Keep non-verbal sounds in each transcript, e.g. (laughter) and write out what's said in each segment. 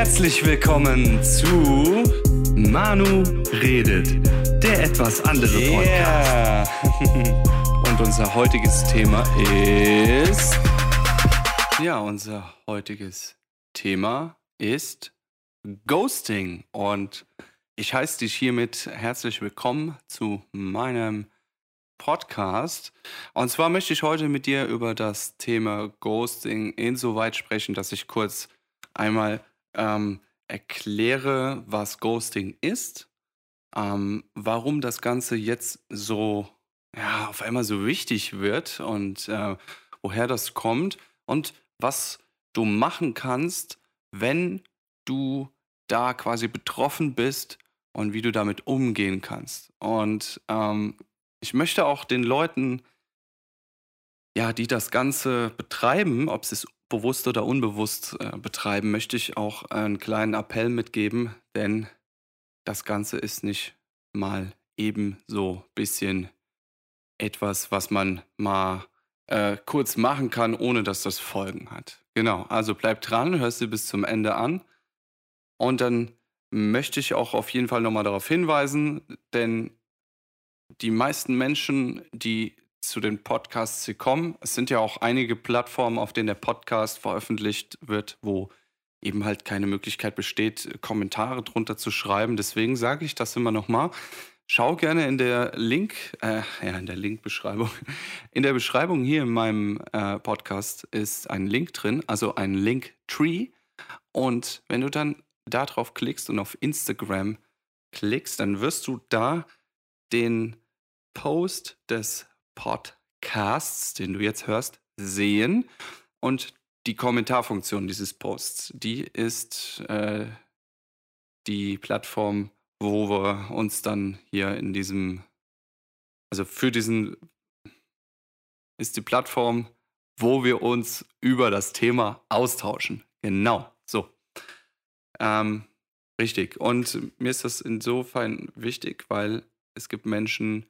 Herzlich willkommen zu Manu redet, der etwas andere Podcast. Yeah. Und unser heutiges Thema ist. Ja, unser heutiges Thema ist Ghosting. Und ich heiße dich hiermit herzlich willkommen zu meinem Podcast. Und zwar möchte ich heute mit dir über das Thema Ghosting insoweit sprechen, dass ich kurz einmal ähm, erkläre, was Ghosting ist, ähm, warum das Ganze jetzt so ja, auf einmal so wichtig wird und äh, woher das kommt und was du machen kannst, wenn du da quasi betroffen bist und wie du damit umgehen kannst. Und ähm, ich möchte auch den Leuten, ja, die das Ganze betreiben, ob sie es bewusst oder unbewusst äh, betreiben, möchte ich auch einen kleinen Appell mitgeben, denn das Ganze ist nicht mal eben so ein bisschen etwas, was man mal äh, kurz machen kann, ohne dass das Folgen hat. Genau, also bleib dran, hörst du bis zum Ende an. Und dann möchte ich auch auf jeden Fall nochmal darauf hinweisen, denn die meisten Menschen, die zu den Podcasts hier kommen, es sind ja auch einige Plattformen, auf denen der Podcast veröffentlicht wird, wo eben halt keine Möglichkeit besteht, Kommentare drunter zu schreiben. Deswegen sage ich das immer nochmal. Schau gerne in der Link, äh, ja, in der Link-Beschreibung. (laughs) In der Beschreibung hier in meinem äh, Podcast ist ein Link drin, also ein Link-Tree. Und wenn du dann da drauf klickst und auf Instagram klickst, dann wirst du da den Post des Podcasts, den du jetzt hörst, sehen. Und die Kommentarfunktion dieses Posts, die ist äh, die Plattform, wo wir uns dann hier in diesem, also für diesen, ist die Plattform, wo wir uns über das Thema austauschen. Genau, so. Ähm, richtig. Und mir ist das insofern wichtig, weil es gibt Menschen,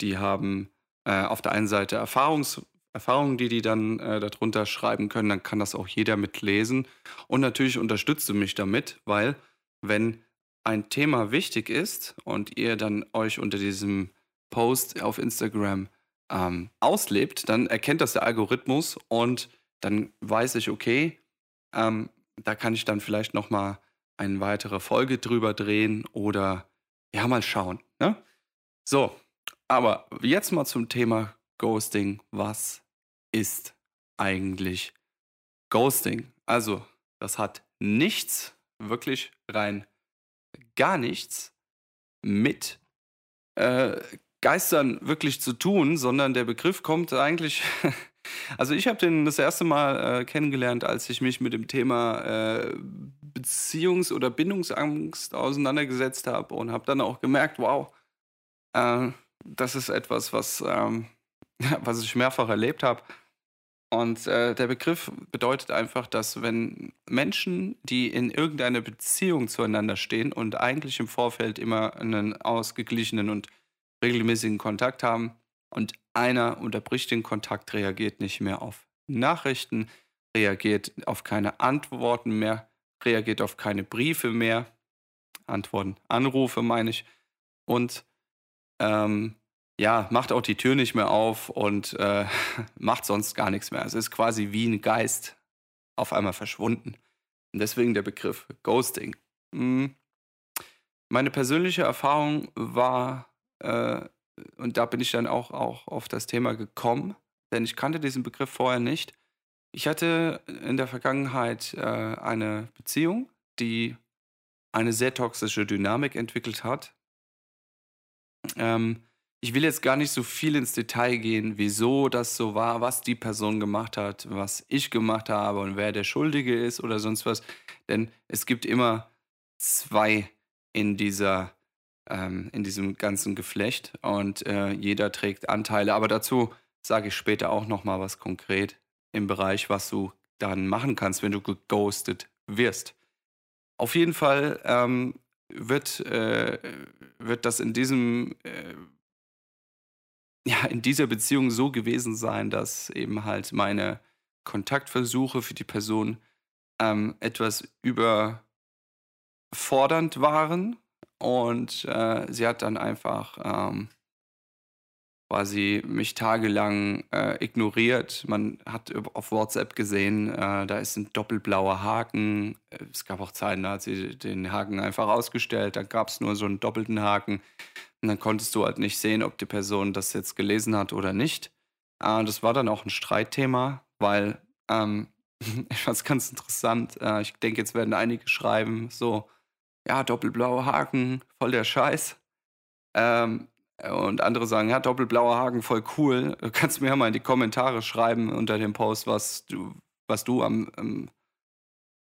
die haben äh, auf der einen Seite Erfahrungs Erfahrungen, die die dann äh, darunter schreiben können, dann kann das auch jeder mitlesen. Und natürlich unterstützt du mich damit, weil wenn ein Thema wichtig ist und ihr dann euch unter diesem Post auf Instagram ähm, auslebt, dann erkennt das der Algorithmus und dann weiß ich, okay, ähm, da kann ich dann vielleicht noch mal eine weitere Folge drüber drehen oder ja mal schauen. Ne? So, aber jetzt mal zum Thema Ghosting. Was ist eigentlich Ghosting? Also, das hat nichts, wirklich rein gar nichts mit äh, Geistern wirklich zu tun, sondern der Begriff kommt eigentlich. (laughs) Also ich habe den das erste Mal äh, kennengelernt, als ich mich mit dem Thema äh, Beziehungs- oder Bindungsangst auseinandergesetzt habe und habe dann auch gemerkt, wow, äh, das ist etwas, was, ähm, (laughs) was ich mehrfach erlebt habe. Und äh, der Begriff bedeutet einfach, dass wenn Menschen, die in irgendeiner Beziehung zueinander stehen und eigentlich im Vorfeld immer einen ausgeglichenen und regelmäßigen Kontakt haben und einer unterbricht den Kontakt, reagiert nicht mehr auf Nachrichten, reagiert auf keine Antworten mehr, reagiert auf keine Briefe mehr, Antworten, Anrufe meine ich, und ähm, ja, macht auch die Tür nicht mehr auf und äh, (laughs) macht sonst gar nichts mehr. Es ist quasi wie ein Geist auf einmal verschwunden. Und deswegen der Begriff Ghosting. Hm. Meine persönliche Erfahrung war, äh, und da bin ich dann auch, auch auf das Thema gekommen, denn ich kannte diesen Begriff vorher nicht. Ich hatte in der Vergangenheit äh, eine Beziehung, die eine sehr toxische Dynamik entwickelt hat. Ähm, ich will jetzt gar nicht so viel ins Detail gehen, wieso das so war, was die Person gemacht hat, was ich gemacht habe und wer der Schuldige ist oder sonst was. Denn es gibt immer zwei in dieser ähm, in diesem ganzen Geflecht und äh, jeder trägt Anteile. Aber dazu sage ich später auch noch mal was konkret im Bereich, was du dann machen kannst, wenn du geghostet wirst. Auf jeden Fall ähm, wird, äh, wird das in diesem äh, ja, in dieser Beziehung so gewesen sein, dass eben halt meine Kontaktversuche für die Person ähm, etwas über fordernd waren. Und äh, sie hat dann einfach ähm, quasi mich tagelang äh, ignoriert. Man hat auf WhatsApp gesehen, äh, da ist ein doppelblauer Haken. Es gab auch Zeiten, da hat sie den Haken einfach ausgestellt. Da gab es nur so einen doppelten Haken. Und dann konntest du halt nicht sehen, ob die Person das jetzt gelesen hat oder nicht. Äh, das war dann auch ein Streitthema, weil ähm, (laughs) ich fand es ganz interessant. Äh, ich denke, jetzt werden einige schreiben, so, ja, doppelblauer Haken, voll der Scheiß. Ähm, und andere sagen, ja, doppelblauer Haken, voll cool. Du kannst mir ja mal in die Kommentare schreiben unter dem Post, was du, was du am, am,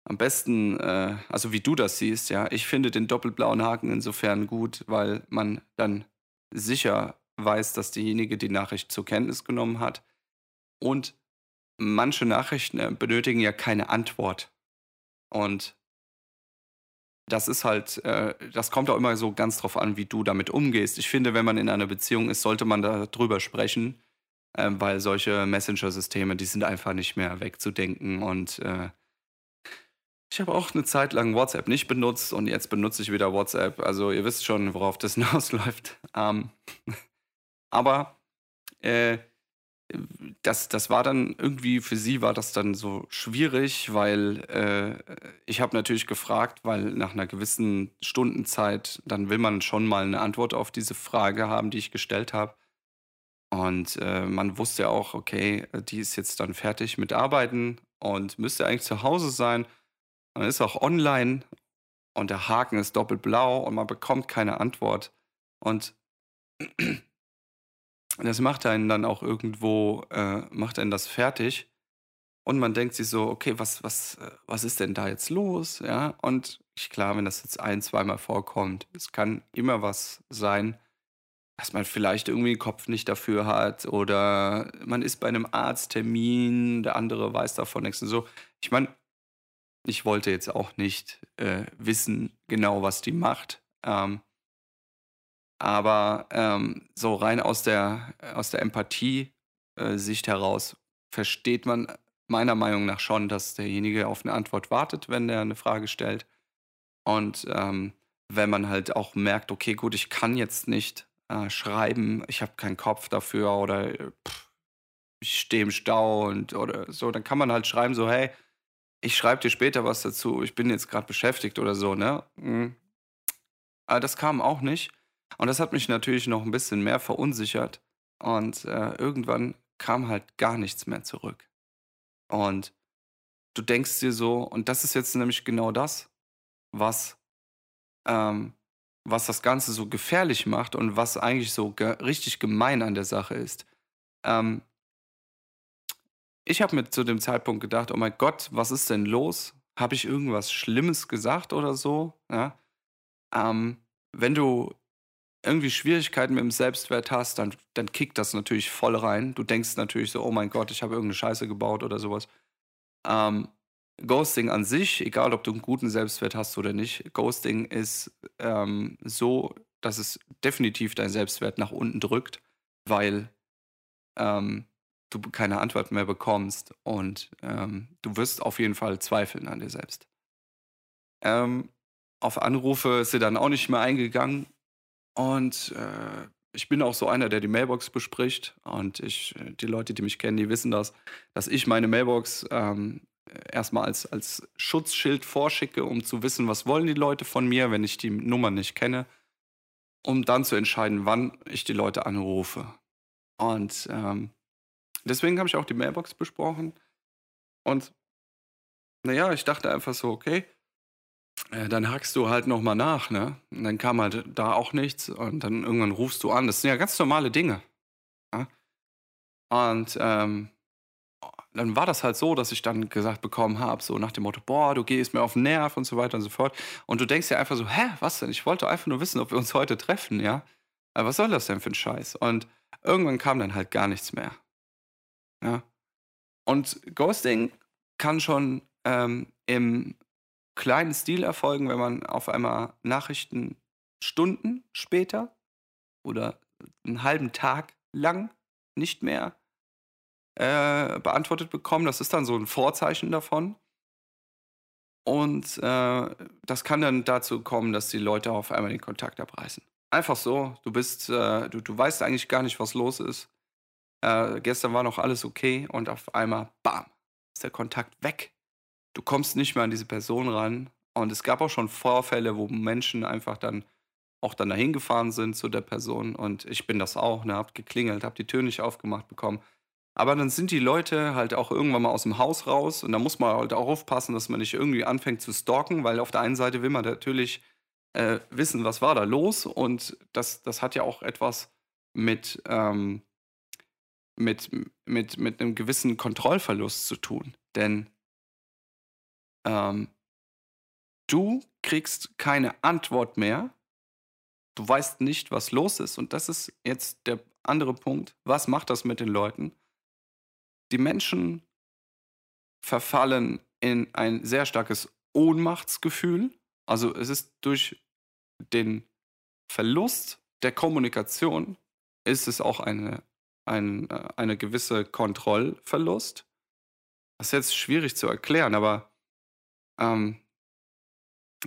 am besten, äh, also wie du das siehst, ja. Ich finde den doppelblauen Haken insofern gut, weil man dann sicher weiß, dass diejenige die Nachricht zur Kenntnis genommen hat. Und manche Nachrichten äh, benötigen ja keine Antwort. Und das ist halt, äh, das kommt auch immer so ganz drauf an, wie du damit umgehst. Ich finde, wenn man in einer Beziehung ist, sollte man darüber sprechen, äh, weil solche Messenger-Systeme, die sind einfach nicht mehr wegzudenken. Und äh, ich habe auch eine Zeit lang WhatsApp nicht benutzt und jetzt benutze ich wieder WhatsApp. Also ihr wisst schon, worauf das (laughs) hinausläuft. Ähm, aber äh, das, das war dann irgendwie, für sie war das dann so schwierig, weil äh, ich habe natürlich gefragt, weil nach einer gewissen Stundenzeit, dann will man schon mal eine Antwort auf diese Frage haben, die ich gestellt habe. Und äh, man wusste ja auch, okay, die ist jetzt dann fertig mit Arbeiten und müsste eigentlich zu Hause sein. Man ist auch online und der Haken ist doppelt blau und man bekommt keine Antwort. Und das macht einen dann auch irgendwo, äh, macht einen das fertig. Und man denkt sich so, okay, was, was, äh, was ist denn da jetzt los? Ja, und klar, wenn das jetzt ein, zweimal vorkommt, es kann immer was sein, dass man vielleicht irgendwie den Kopf nicht dafür hat oder man ist bei einem Arzttermin, der andere weiß davon nichts und so. Ich meine, ich wollte jetzt auch nicht äh, wissen genau, was die macht. Ähm, aber ähm, so rein aus der, aus der Empathie-Sicht äh, heraus versteht man meiner Meinung nach schon, dass derjenige auf eine Antwort wartet, wenn der eine Frage stellt. Und ähm, wenn man halt auch merkt, okay, gut, ich kann jetzt nicht äh, schreiben, ich habe keinen Kopf dafür oder pff, ich stehe im Stau und oder so, dann kann man halt schreiben, so, hey, ich schreibe dir später was dazu, ich bin jetzt gerade beschäftigt oder so, ne? Mhm. Aber das kam auch nicht. Und das hat mich natürlich noch ein bisschen mehr verunsichert. Und äh, irgendwann kam halt gar nichts mehr zurück. Und du denkst dir so, und das ist jetzt nämlich genau das, was, ähm, was das Ganze so gefährlich macht und was eigentlich so ge richtig gemein an der Sache ist. Ähm, ich habe mir zu dem Zeitpunkt gedacht, oh mein Gott, was ist denn los? Habe ich irgendwas Schlimmes gesagt oder so? Ja? Ähm, wenn du irgendwie Schwierigkeiten mit dem Selbstwert hast, dann, dann kickt das natürlich voll rein. Du denkst natürlich so, oh mein Gott, ich habe irgendeine Scheiße gebaut oder sowas. Ähm, Ghosting an sich, egal ob du einen guten Selbstwert hast oder nicht, Ghosting ist ähm, so, dass es definitiv deinen Selbstwert nach unten drückt, weil ähm, du keine Antwort mehr bekommst und ähm, du wirst auf jeden Fall zweifeln an dir selbst. Ähm, auf Anrufe ist sie dann auch nicht mehr eingegangen und äh, ich bin auch so einer, der die Mailbox bespricht. Und ich, äh, die Leute, die mich kennen, die wissen das, dass ich meine Mailbox ähm, erstmal als, als Schutzschild vorschicke, um zu wissen, was wollen die Leute von mir, wenn ich die Nummer nicht kenne, um dann zu entscheiden, wann ich die Leute anrufe. Und ähm, deswegen habe ich auch die Mailbox besprochen. Und naja, ich dachte einfach so, okay, dann hackst du halt nochmal nach, ne? Und dann kam halt da auch nichts und dann irgendwann rufst du an. Das sind ja ganz normale Dinge. Ja? Und ähm, dann war das halt so, dass ich dann gesagt bekommen habe, so nach dem Motto, boah, du gehst mir auf den Nerv und so weiter und so fort. Und du denkst ja einfach so, hä, was denn? Ich wollte einfach nur wissen, ob wir uns heute treffen, ja? Aber was soll das denn für ein Scheiß? Und irgendwann kam dann halt gar nichts mehr. Ja. Und Ghosting kann schon ähm, im kleinen Stil erfolgen, wenn man auf einmal Nachrichten Stunden später oder einen halben Tag lang nicht mehr äh, beantwortet bekommt. Das ist dann so ein Vorzeichen davon. Und äh, das kann dann dazu kommen, dass die Leute auf einmal den Kontakt abreißen. Einfach so, du bist, äh, du, du weißt eigentlich gar nicht, was los ist. Äh, gestern war noch alles okay und auf einmal, bam, ist der Kontakt weg. Du kommst nicht mehr an diese Person ran. Und es gab auch schon Vorfälle, wo Menschen einfach dann auch dann dahin gefahren sind zu der Person. Und ich bin das auch, ne, hab geklingelt, hab die Tür nicht aufgemacht bekommen. Aber dann sind die Leute halt auch irgendwann mal aus dem Haus raus und da muss man halt auch aufpassen, dass man nicht irgendwie anfängt zu stalken, weil auf der einen Seite will man natürlich äh, wissen, was war da los und das, das hat ja auch etwas mit, ähm, mit, mit, mit einem gewissen Kontrollverlust zu tun. Denn ähm, du kriegst keine Antwort mehr, du weißt nicht, was los ist und das ist jetzt der andere Punkt. Was macht das mit den Leuten? Die Menschen verfallen in ein sehr starkes Ohnmachtsgefühl. Also es ist durch den Verlust der Kommunikation ist es auch eine, ein, äh, eine gewisse Kontrollverlust. Das ist jetzt schwierig zu erklären, aber ähm,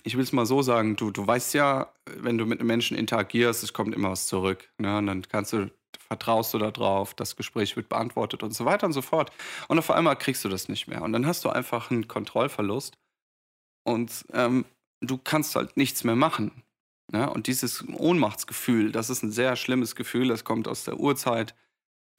ich will es mal so sagen, du, du weißt ja, wenn du mit einem Menschen interagierst, es kommt immer was zurück. Ne? Und dann kannst du vertraust du darauf, das Gespräch wird beantwortet und so weiter und so fort. Und auf einmal kriegst du das nicht mehr. Und dann hast du einfach einen Kontrollverlust und ähm, du kannst halt nichts mehr machen. Ne? Und dieses Ohnmachtsgefühl, das ist ein sehr schlimmes Gefühl, das kommt aus der Urzeit.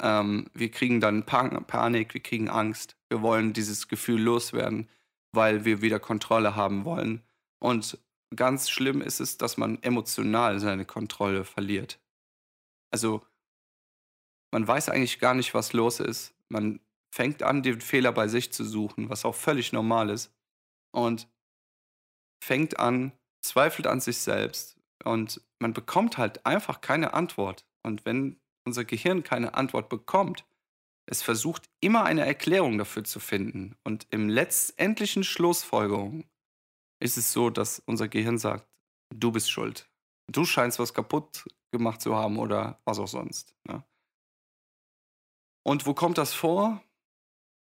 Ähm, wir kriegen dann Panik, wir kriegen Angst, wir wollen dieses Gefühl loswerden, weil wir wieder Kontrolle haben wollen. Und ganz schlimm ist es, dass man emotional seine Kontrolle verliert. Also man weiß eigentlich gar nicht, was los ist. Man fängt an, den Fehler bei sich zu suchen, was auch völlig normal ist. Und fängt an, zweifelt an sich selbst. Und man bekommt halt einfach keine Antwort. Und wenn unser Gehirn keine Antwort bekommt, es versucht immer eine Erklärung dafür zu finden. Und im letztendlichen Schlussfolgerung ist es so, dass unser Gehirn sagt, du bist schuld. Du scheinst was kaputt gemacht zu haben oder was auch sonst. Ne? Und wo kommt das vor?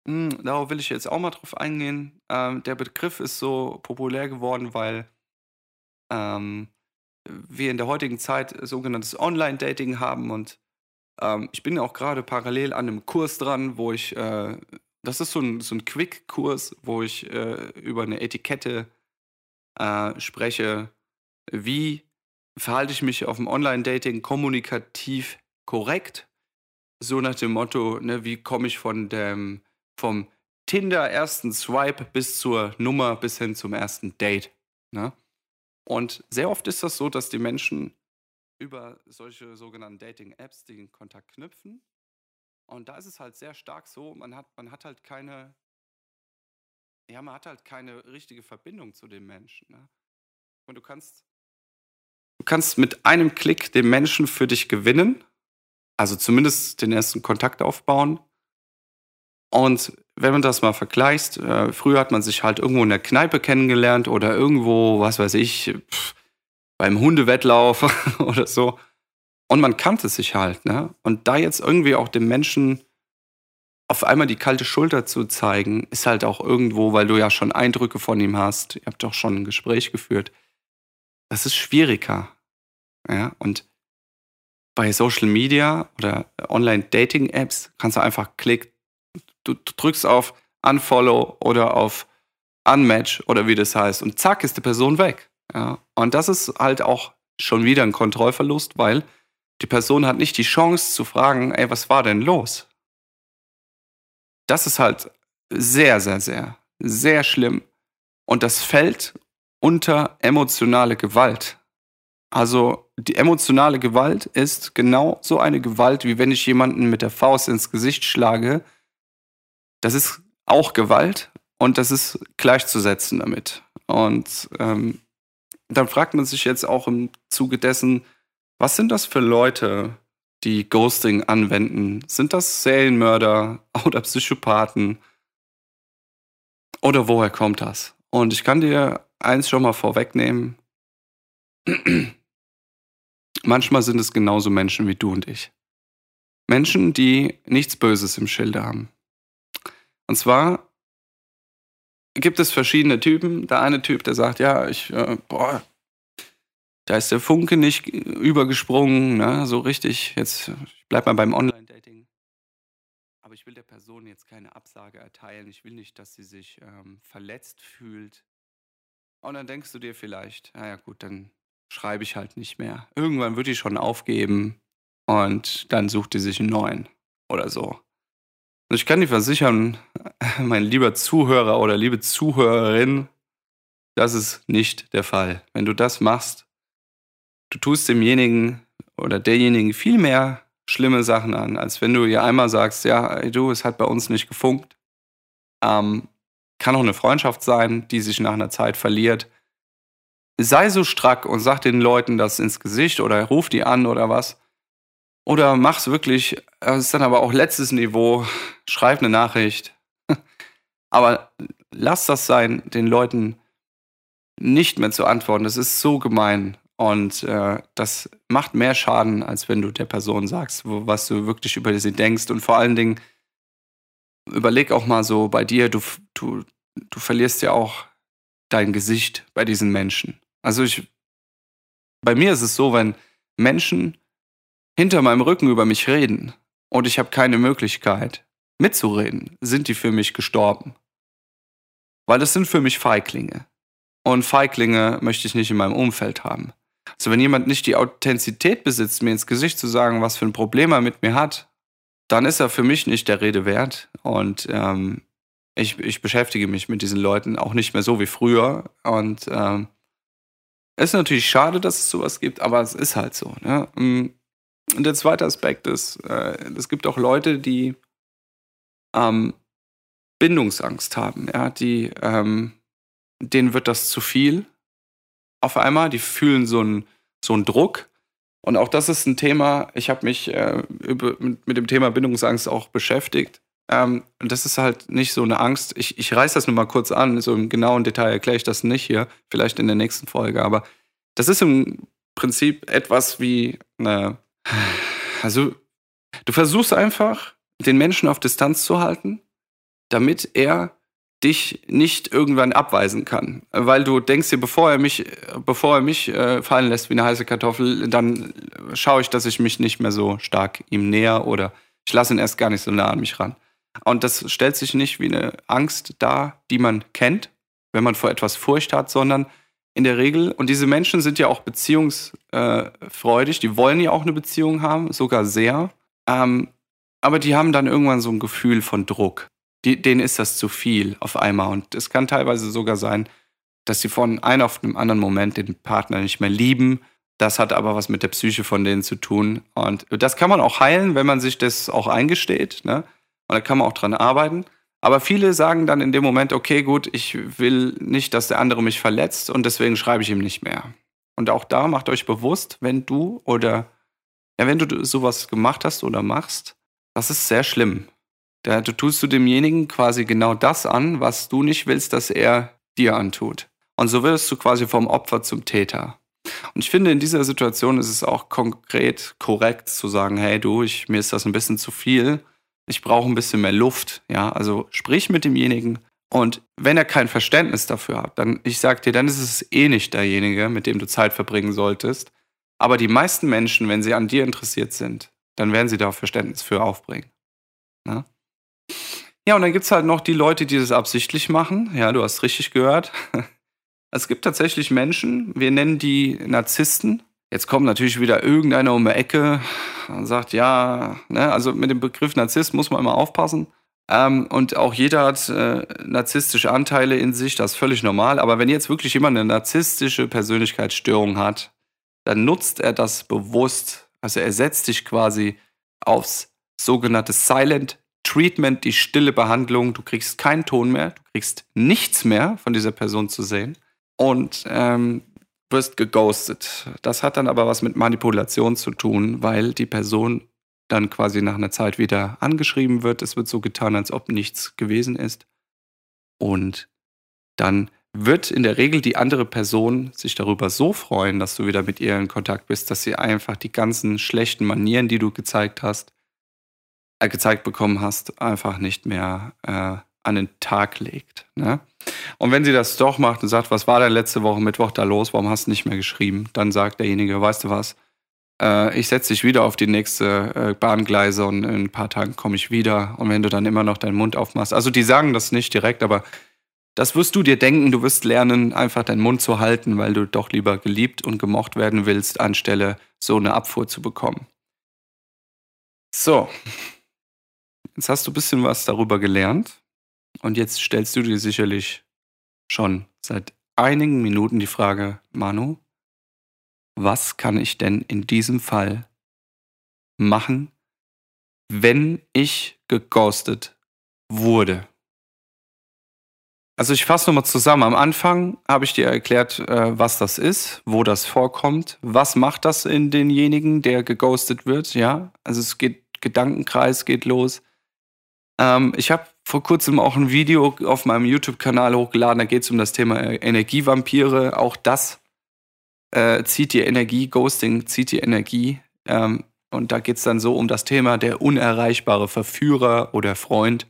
Hm, darauf will ich jetzt auch mal drauf eingehen. Ähm, der Begriff ist so populär geworden, weil ähm, wir in der heutigen Zeit sogenanntes Online-Dating haben und ähm, ich bin auch gerade parallel an einem Kurs dran, wo ich, äh, das ist so ein, so ein Quick-Kurs, wo ich äh, über eine Etikette äh, spreche. Wie verhalte ich mich auf dem Online-Dating kommunikativ korrekt? so nach dem Motto, ne, wie komme ich von dem, vom Tinder ersten Swipe bis zur Nummer bis hin zum ersten Date. Ne? Und sehr oft ist das so, dass die Menschen über solche sogenannten Dating-Apps den Kontakt knüpfen. Und da ist es halt sehr stark so, man hat, man hat halt keine, ja, man hat halt keine richtige Verbindung zu dem Menschen. Ne? Und du kannst, du kannst mit einem Klick den Menschen für dich gewinnen also zumindest den ersten Kontakt aufbauen. Und wenn man das mal vergleicht, äh, früher hat man sich halt irgendwo in der Kneipe kennengelernt oder irgendwo, was weiß ich, pff, beim Hundewettlauf (laughs) oder so. Und man kannte sich halt, ne? Und da jetzt irgendwie auch dem Menschen auf einmal die kalte Schulter zu zeigen, ist halt auch irgendwo, weil du ja schon Eindrücke von ihm hast. Ihr habt doch schon ein Gespräch geführt. Das ist schwieriger. Ja, und bei Social Media oder Online-Dating-Apps kannst du einfach klicken, du, du drückst auf Unfollow oder auf Unmatch oder wie das heißt und zack ist die Person weg. Ja. Und das ist halt auch schon wieder ein Kontrollverlust, weil die Person hat nicht die Chance zu fragen, ey, was war denn los? Das ist halt sehr, sehr, sehr, sehr schlimm. Und das fällt unter emotionale Gewalt. Also die emotionale Gewalt ist genau so eine Gewalt, wie wenn ich jemanden mit der Faust ins Gesicht schlage. Das ist auch Gewalt und das ist gleichzusetzen damit. Und ähm, dann fragt man sich jetzt auch im Zuge dessen, was sind das für Leute, die Ghosting anwenden? Sind das Serienmörder (laughs) oder Psychopathen? Oder woher kommt das? Und ich kann dir eins schon mal vorwegnehmen. (clears throat) Manchmal sind es genauso Menschen wie du und ich. Menschen, die nichts Böses im Schilde haben. Und zwar gibt es verschiedene Typen. Der eine Typ, der sagt, ja, ich, äh, boah, da ist der Funke nicht übergesprungen, ne? so richtig. Jetzt bleib mal beim Online-Dating. Aber ich will der Person jetzt keine Absage erteilen. Ich will nicht, dass sie sich ähm, verletzt fühlt. Und dann denkst du dir vielleicht, naja gut, dann schreibe ich halt nicht mehr. Irgendwann wird die schon aufgeben und dann sucht die sich einen neuen oder so. Und ich kann dir versichern, (laughs) mein lieber Zuhörer oder liebe Zuhörerin, das ist nicht der Fall. Wenn du das machst, du tust demjenigen oder derjenigen viel mehr schlimme Sachen an, als wenn du ihr einmal sagst, ja, du, es hat bei uns nicht gefunkt. Ähm, kann auch eine Freundschaft sein, die sich nach einer Zeit verliert. Sei so strack und sag den Leuten das ins Gesicht oder ruf die an oder was. Oder mach's wirklich, das ist dann aber auch letztes Niveau, schreib eine Nachricht. (laughs) aber lass das sein, den Leuten nicht mehr zu antworten. Das ist so gemein. Und äh, das macht mehr Schaden, als wenn du der Person sagst, wo, was du wirklich über sie denkst. Und vor allen Dingen, überleg auch mal so bei dir, du, du, du verlierst ja auch dein Gesicht bei diesen Menschen. Also ich, bei mir ist es so, wenn Menschen hinter meinem Rücken über mich reden und ich habe keine Möglichkeit mitzureden, sind die für mich gestorben. Weil das sind für mich Feiglinge. Und Feiglinge möchte ich nicht in meinem Umfeld haben. Also wenn jemand nicht die Authentizität besitzt, mir ins Gesicht zu sagen, was für ein Problem er mit mir hat, dann ist er für mich nicht der Rede wert. Und ähm, ich, ich beschäftige mich mit diesen Leuten auch nicht mehr so wie früher. Und ähm, es ist natürlich schade, dass es sowas gibt, aber es ist halt so. Ne? Und der zweite Aspekt ist, äh, es gibt auch Leute, die ähm, Bindungsangst haben. Ja? Die, ähm, denen wird das zu viel auf einmal. Die fühlen so einen so Druck. Und auch das ist ein Thema, ich habe mich äh, über, mit, mit, dem Thema Bindungsangst auch beschäftigt. Ähm, und das ist halt nicht so eine Angst. Ich, ich reiße das nur mal kurz an, so im genauen Detail erkläre ich das nicht hier, vielleicht in der nächsten Folge. Aber das ist im Prinzip etwas wie eine. Also, du versuchst einfach, den Menschen auf Distanz zu halten, damit er dich nicht irgendwann abweisen kann. Weil du denkst dir, bevor er mich, bevor er mich äh, fallen lässt wie eine heiße Kartoffel, dann schaue ich, dass ich mich nicht mehr so stark ihm näher oder ich lasse ihn erst gar nicht so nah an mich ran. Und das stellt sich nicht wie eine Angst dar, die man kennt, wenn man vor etwas Furcht hat, sondern in der Regel, und diese Menschen sind ja auch beziehungsfreudig, die wollen ja auch eine Beziehung haben, sogar sehr, ähm, aber die haben dann irgendwann so ein Gefühl von Druck die, denen ist das zu viel auf einmal. Und es kann teilweise sogar sein, dass sie von einem auf einem anderen Moment den Partner nicht mehr lieben. Das hat aber was mit der Psyche von denen zu tun. Und das kann man auch heilen, wenn man sich das auch eingesteht. Ne? Und da kann man auch dran arbeiten. Aber viele sagen dann in dem Moment, okay, gut, ich will nicht, dass der andere mich verletzt und deswegen schreibe ich ihm nicht mehr. Und auch da macht euch bewusst, wenn du oder ja, wenn du sowas gemacht hast oder machst, das ist sehr schlimm. Da du tust du demjenigen quasi genau das an, was du nicht willst, dass er dir antut. Und so wirst du quasi vom Opfer zum Täter. Und ich finde, in dieser Situation ist es auch konkret korrekt zu sagen, hey du, ich, mir ist das ein bisschen zu viel. Ich brauche ein bisschen mehr Luft. Ja, also sprich mit demjenigen. Und wenn er kein Verständnis dafür hat, dann, ich sag dir, dann ist es eh nicht derjenige, mit dem du Zeit verbringen solltest. Aber die meisten Menschen, wenn sie an dir interessiert sind, dann werden sie da Verständnis für aufbringen. Ja? Ja, und dann gibt es halt noch die Leute, die das absichtlich machen. Ja, du hast richtig gehört. (laughs) Es gibt tatsächlich Menschen, wir nennen die Narzissten. Jetzt kommt natürlich wieder irgendeiner um die Ecke und sagt, ja, ne, also mit dem Begriff Narzisst muss man immer aufpassen. Ähm, und auch jeder hat äh, narzisstische Anteile in sich, das ist völlig normal. Aber wenn jetzt wirklich jemand eine narzisstische Persönlichkeitsstörung hat, dann nutzt er das bewusst. Also er setzt sich quasi aufs sogenannte Silent Treatment, die stille Behandlung. Du kriegst keinen Ton mehr, du kriegst nichts mehr von dieser Person zu sehen und ähm, wirst geghostet. Das hat dann aber was mit Manipulation zu tun, weil die Person dann quasi nach einer Zeit wieder angeschrieben wird. Es wird so getan, als ob nichts gewesen ist. Und dann wird in der Regel die andere Person sich darüber so freuen, dass du wieder mit ihr in Kontakt bist, dass sie einfach die ganzen schlechten Manieren, die du gezeigt hast, äh, gezeigt bekommen hast, einfach nicht mehr äh, an den Tag legt. Ne? Und wenn sie das doch macht und sagt, was war denn letzte Woche Mittwoch da los, warum hast du nicht mehr geschrieben? Dann sagt derjenige, weißt du was, äh, ich setze dich wieder auf die nächste äh, Bahngleise und in ein paar Tagen komme ich wieder. Und wenn du dann immer noch deinen Mund aufmachst, also die sagen das nicht direkt, aber das wirst du dir denken, du wirst lernen, einfach deinen Mund zu halten, weil du doch lieber geliebt und gemocht werden willst, anstelle so eine Abfuhr zu bekommen. So, jetzt hast du ein bisschen was darüber gelernt und jetzt stellst du dir sicherlich schon seit einigen Minuten die Frage, Manu, was kann ich denn in diesem Fall machen, wenn ich geghostet wurde? Also ich fasse nochmal zusammen. Am Anfang habe ich dir erklärt, äh, was das ist, wo das vorkommt, was macht das in denjenigen, der geghostet wird, ja. Also es geht, Gedankenkreis geht los. Ähm, ich habe vor kurzem auch ein Video auf meinem YouTube-Kanal hochgeladen, da geht es um das Thema äh, Energievampire. Auch das äh, zieht die Energie, Ghosting zieht die Energie. Ähm, und da geht es dann so um das Thema der unerreichbare Verführer oder Freund,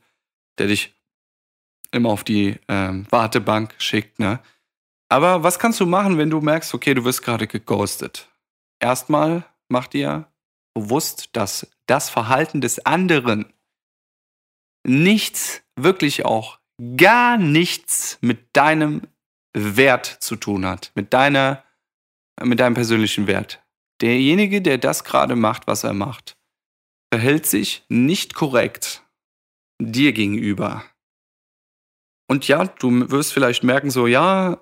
der dich immer auf die ähm, Wartebank schickt. Ne? Aber was kannst du machen, wenn du merkst, okay, du wirst gerade geghostet? Erstmal mach dir bewusst, dass das Verhalten des anderen nichts, wirklich auch gar nichts mit deinem Wert zu tun hat, mit deiner, mit deinem persönlichen Wert. Derjenige, der das gerade macht, was er macht, verhält sich nicht korrekt dir gegenüber. Und ja, du wirst vielleicht merken, so, ja,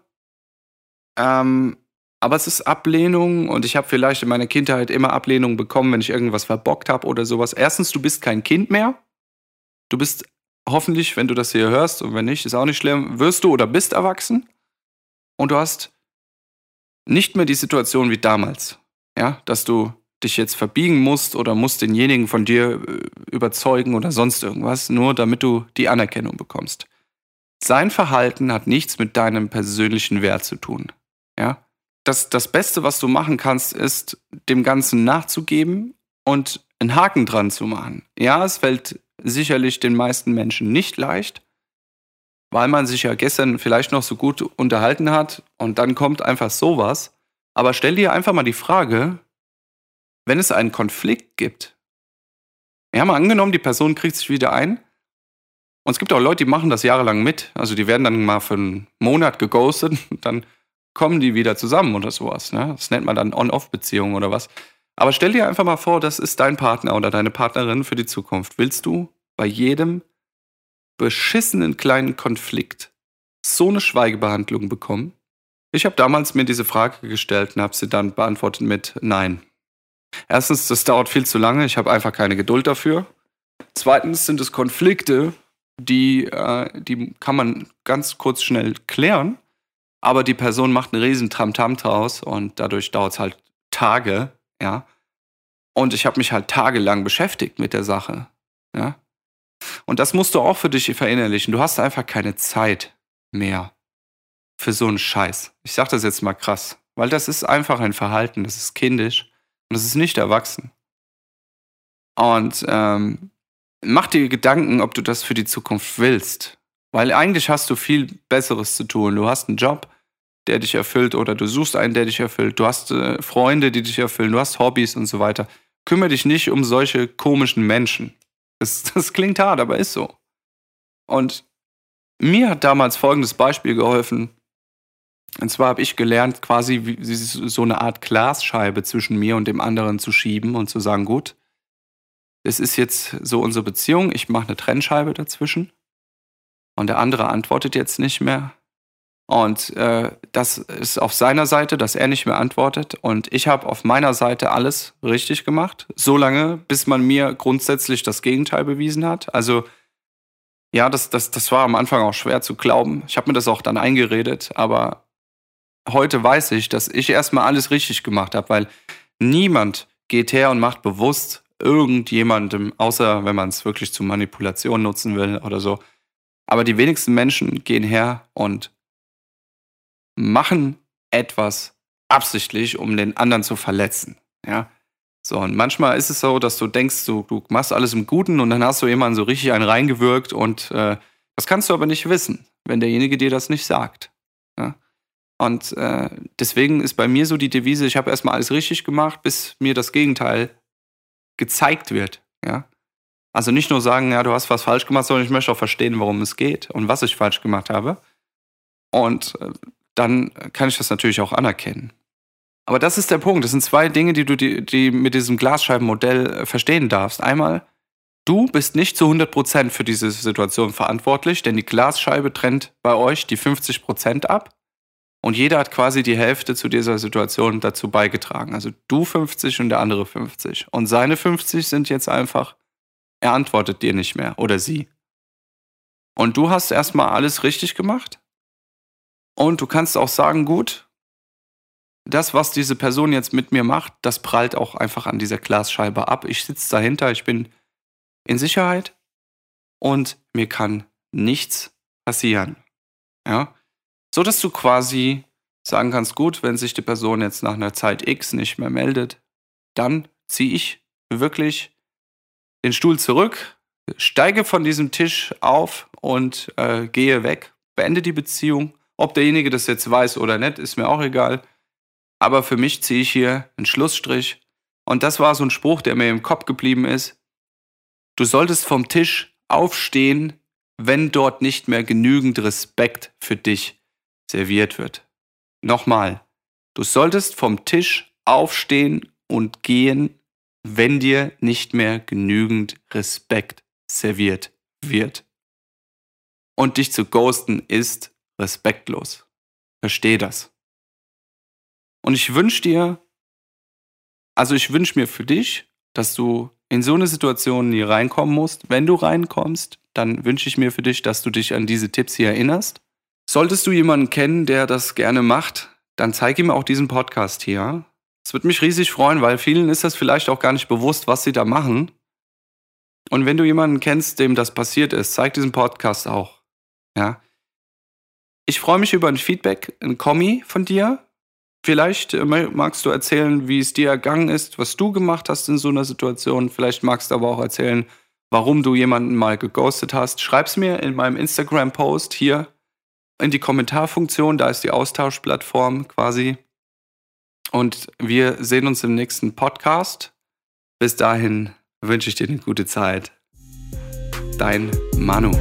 ähm, aber es ist Ablehnung und ich habe vielleicht in meiner Kindheit immer Ablehnung bekommen, wenn ich irgendwas verbockt habe oder sowas. Erstens, du bist kein Kind mehr. Du bist hoffentlich, wenn du das hier hörst und wenn nicht, ist auch nicht schlimm, wirst du oder bist erwachsen und du hast nicht mehr die Situation wie damals, ja, dass du dich jetzt verbiegen musst oder musst denjenigen von dir äh, überzeugen oder sonst irgendwas, nur damit du die Anerkennung bekommst. Sein Verhalten hat nichts mit deinem persönlichen Wert zu tun, ja. Das, das Beste, was du machen kannst, ist, dem Ganzen nachzugeben und einen Haken dran zu machen. Ja, es fällt sicherlich den meisten Menschen nicht leicht, weil man sich ja gestern vielleicht noch so gut unterhalten hat und dann kommt einfach sowas. Aber stell dir einfach mal die Frage, wenn es einen Konflikt gibt, ja, mal angenommen, die Person kriegt sich wieder ein. Und es gibt auch Leute, die machen das jahrelang mit. Also die werden dann mal für einen Monat geghostet (laughs) und dann kommen die wieder zusammen oder sowas. Ne? Das nennt man dann On-Off-Beziehung oder was. Aber stell dir einfach mal vor, das ist dein Partner oder deine Partnerin für die Zukunft. Willst du bei jedem beschissenen kleinen Konflikt so eine Schweigebehandlung bekommen? Ich habe damals mir diese Frage gestellt und habe sie dann beantwortet mit Nein. Erstens, das dauert viel zu lange, ich habe einfach keine Geduld dafür. Zweitens sind es Konflikte, die, äh, die kann man ganz kurz schnell klären, aber die Person macht einen riesen Tramtam draus und dadurch dauert es halt Tage, ja. Und ich habe mich halt tagelang beschäftigt mit der Sache, ja. Und das musst du auch für dich verinnerlichen. Du hast einfach keine Zeit mehr für so einen Scheiß. Ich sage das jetzt mal krass, weil das ist einfach ein Verhalten, das ist kindisch und das ist nicht erwachsen. Und ähm, mach dir Gedanken, ob du das für die Zukunft willst. Weil eigentlich hast du viel Besseres zu tun. Du hast einen Job, der dich erfüllt oder du suchst einen, der dich erfüllt. Du hast äh, Freunde, die dich erfüllen. Du hast Hobbys und so weiter. Kümmere dich nicht um solche komischen Menschen. Das, (laughs) das klingt hart, aber ist so. Und mir hat damals folgendes Beispiel geholfen. Und zwar habe ich gelernt, quasi wie, so eine Art Glasscheibe zwischen mir und dem anderen zu schieben und zu sagen, gut, es ist jetzt so unsere Beziehung, ich mache eine Trennscheibe dazwischen. Und der andere antwortet jetzt nicht mehr. Und äh, das ist auf seiner Seite, dass er nicht mehr antwortet. Und ich habe auf meiner Seite alles richtig gemacht, solange bis man mir grundsätzlich das Gegenteil bewiesen hat. Also ja, das, das, das war am Anfang auch schwer zu glauben. Ich habe mir das auch dann eingeredet, aber heute weiß ich, dass ich erstmal alles richtig gemacht habe, weil niemand geht her und macht bewusst irgendjemandem, außer wenn man es wirklich zur Manipulation nutzen will oder so. Aber die wenigsten Menschen gehen her und machen etwas absichtlich, um den anderen zu verletzen. Ja. So, und manchmal ist es so, dass du denkst, du, du machst alles im Guten und dann hast du jemanden so richtig einen reingewirkt und äh, Das kannst du aber nicht wissen, wenn derjenige dir das nicht sagt. Ja? Und äh, deswegen ist bei mir so die Devise, ich habe erstmal alles richtig gemacht, bis mir das Gegenteil gezeigt wird. Ja? Also nicht nur sagen, ja, du hast was falsch gemacht, sondern ich möchte auch verstehen, worum es geht und was ich falsch gemacht habe. Und äh, dann kann ich das natürlich auch anerkennen. Aber das ist der Punkt. Das sind zwei Dinge, die du die, die mit diesem Glasscheibenmodell äh, verstehen darfst. Einmal, du bist nicht zu 100% für diese Situation verantwortlich, denn die Glasscheibe trennt bei euch die 50% ab. Und jeder hat quasi die Hälfte zu dieser Situation dazu beigetragen. Also du 50 und der andere 50. Und seine 50 sind jetzt einfach, er antwortet dir nicht mehr oder sie. Und du hast erstmal alles richtig gemacht. Und du kannst auch sagen, gut, das, was diese Person jetzt mit mir macht, das prallt auch einfach an dieser Glasscheibe ab. Ich sitze dahinter, ich bin in Sicherheit und mir kann nichts passieren. Ja? So dass du quasi sagen kannst, gut, wenn sich die Person jetzt nach einer Zeit X nicht mehr meldet, dann ziehe ich wirklich den Stuhl zurück, steige von diesem Tisch auf und äh, gehe weg, beende die Beziehung. Ob derjenige das jetzt weiß oder nicht, ist mir auch egal. Aber für mich ziehe ich hier einen Schlussstrich. Und das war so ein Spruch, der mir im Kopf geblieben ist. Du solltest vom Tisch aufstehen, wenn dort nicht mehr genügend Respekt für dich serviert wird. Nochmal, du solltest vom Tisch aufstehen und gehen, wenn dir nicht mehr genügend Respekt serviert wird. Und dich zu ghosten ist respektlos. Versteh das. Und ich wünsche dir, also ich wünsche mir für dich, dass du in so eine Situation nie reinkommen musst. Wenn du reinkommst, dann wünsche ich mir für dich, dass du dich an diese Tipps hier erinnerst. Solltest du jemanden kennen, der das gerne macht, dann zeig ihm auch diesen Podcast hier. Es würde mich riesig freuen, weil vielen ist das vielleicht auch gar nicht bewusst, was sie da machen. Und wenn du jemanden kennst, dem das passiert ist, zeig diesen Podcast auch. Ja. Ich freue mich über ein Feedback, ein Kommi von dir. Vielleicht äh, magst du erzählen, wie es dir ergangen ist, was du gemacht hast in so einer Situation. Vielleicht magst du aber auch erzählen, warum du jemanden mal geghostet hast. Schreib's mir in meinem Instagram-Post hier in die Kommentarfunktion. Da ist die Austauschplattform quasi. Und wir sehen uns im nächsten Podcast. Bis dahin wünsche ich dir eine gute Zeit. Dein Manu.